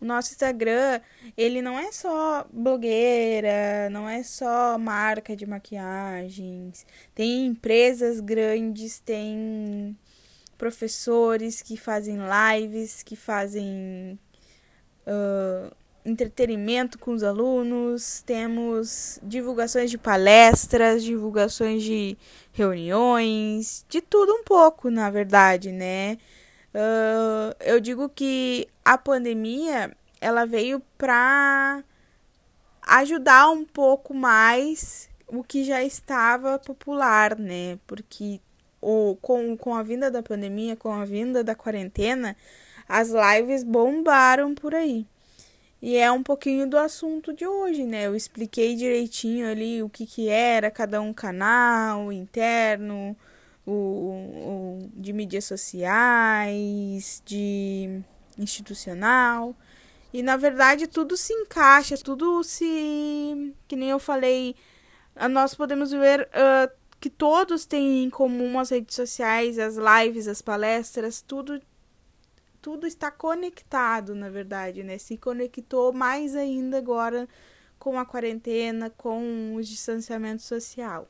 O nosso Instagram, ele não é só blogueira, não é só marca de maquiagens. Tem empresas grandes, tem professores que fazem lives, que fazem uh, entretenimento com os alunos, temos divulgações de palestras, divulgações de reuniões, de tudo um pouco, na verdade, né? Uh, eu digo que a pandemia ela veio para ajudar um pouco mais o que já estava popular, né? Porque o, com, com a vinda da pandemia, com a vinda da quarentena, as lives bombaram por aí. E é um pouquinho do assunto de hoje, né? Eu expliquei direitinho ali o que, que era cada um canal interno, o, o de mídias sociais, de institucional. E na verdade tudo se encaixa, tudo se. Que nem eu falei, nós podemos ver uh, que todos têm em comum as redes sociais, as lives, as palestras, tudo. Tudo está conectado, na verdade, né? Se conectou mais ainda agora com a quarentena, com o distanciamento social.